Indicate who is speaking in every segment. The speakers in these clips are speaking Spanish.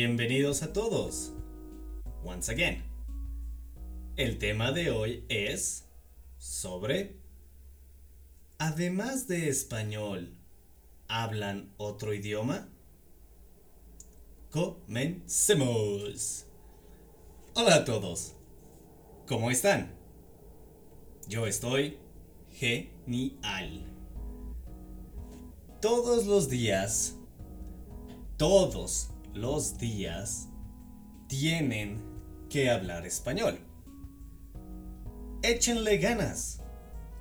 Speaker 1: Bienvenidos a todos. Once again. El tema de hoy es sobre... Además de español, ¿hablan otro idioma? Comencemos. Hola a todos. ¿Cómo están? Yo estoy genial. Todos los días, todos los días, tienen que hablar español. Échenle ganas.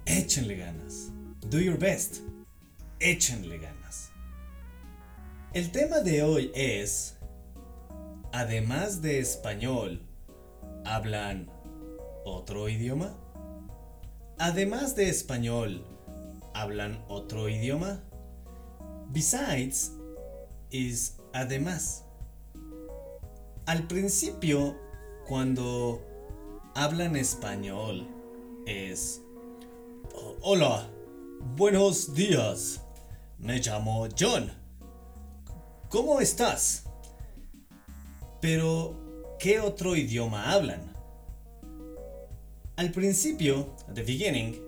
Speaker 1: Échenle ganas. Do your best. Échenle ganas. El tema de hoy es, además de español, ¿hablan otro idioma? Además de español, ¿hablan otro idioma? Besides is además. Al principio, cuando hablan español, es Hola, buenos días. Me llamo John. ¿Cómo estás? Pero, ¿qué otro idioma hablan? Al principio, at the beginning,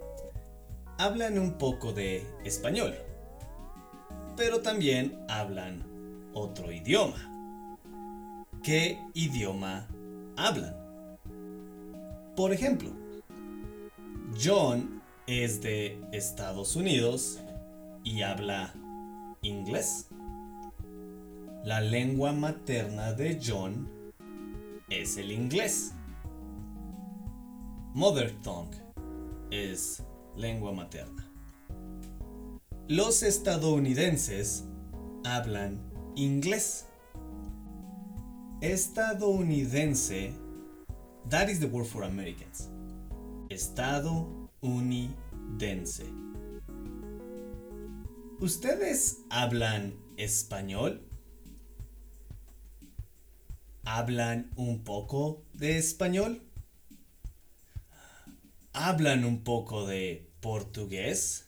Speaker 1: hablan un poco de español, pero también hablan otro idioma. ¿Qué idioma hablan? Por ejemplo, John es de Estados Unidos y habla inglés. La lengua materna de John es el inglés. Mother tongue es lengua materna. Los estadounidenses hablan inglés. Estadounidense, that is the word for Americans. Estadounidense. ¿Ustedes hablan español? ¿Hablan un poco de español? ¿Hablan un poco de portugués?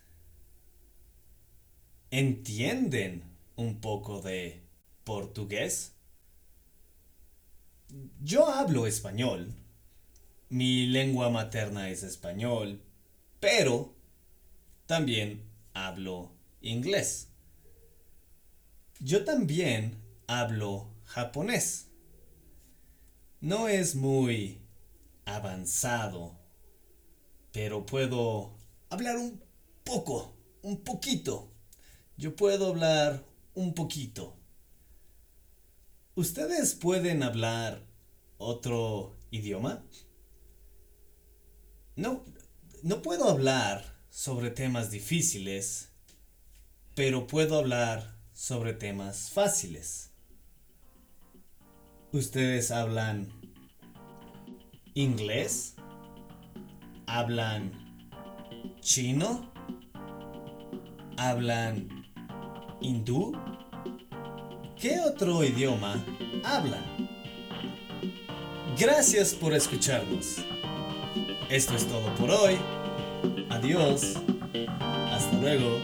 Speaker 1: ¿Entienden un poco de portugués? Yo hablo español. Mi lengua materna es español, pero también hablo inglés. Yo también hablo japonés. No es muy avanzado, pero puedo hablar un poco, un poquito. Yo puedo hablar un poquito. ¿Ustedes pueden hablar otro idioma? No, no puedo hablar sobre temas difíciles, pero puedo hablar sobre temas fáciles. ¿Ustedes hablan inglés? ¿Hablan chino? ¿Hablan hindú? ¿Qué otro idioma hablan? Gracias por escucharnos. Esto es todo por hoy. Adiós. Hasta luego.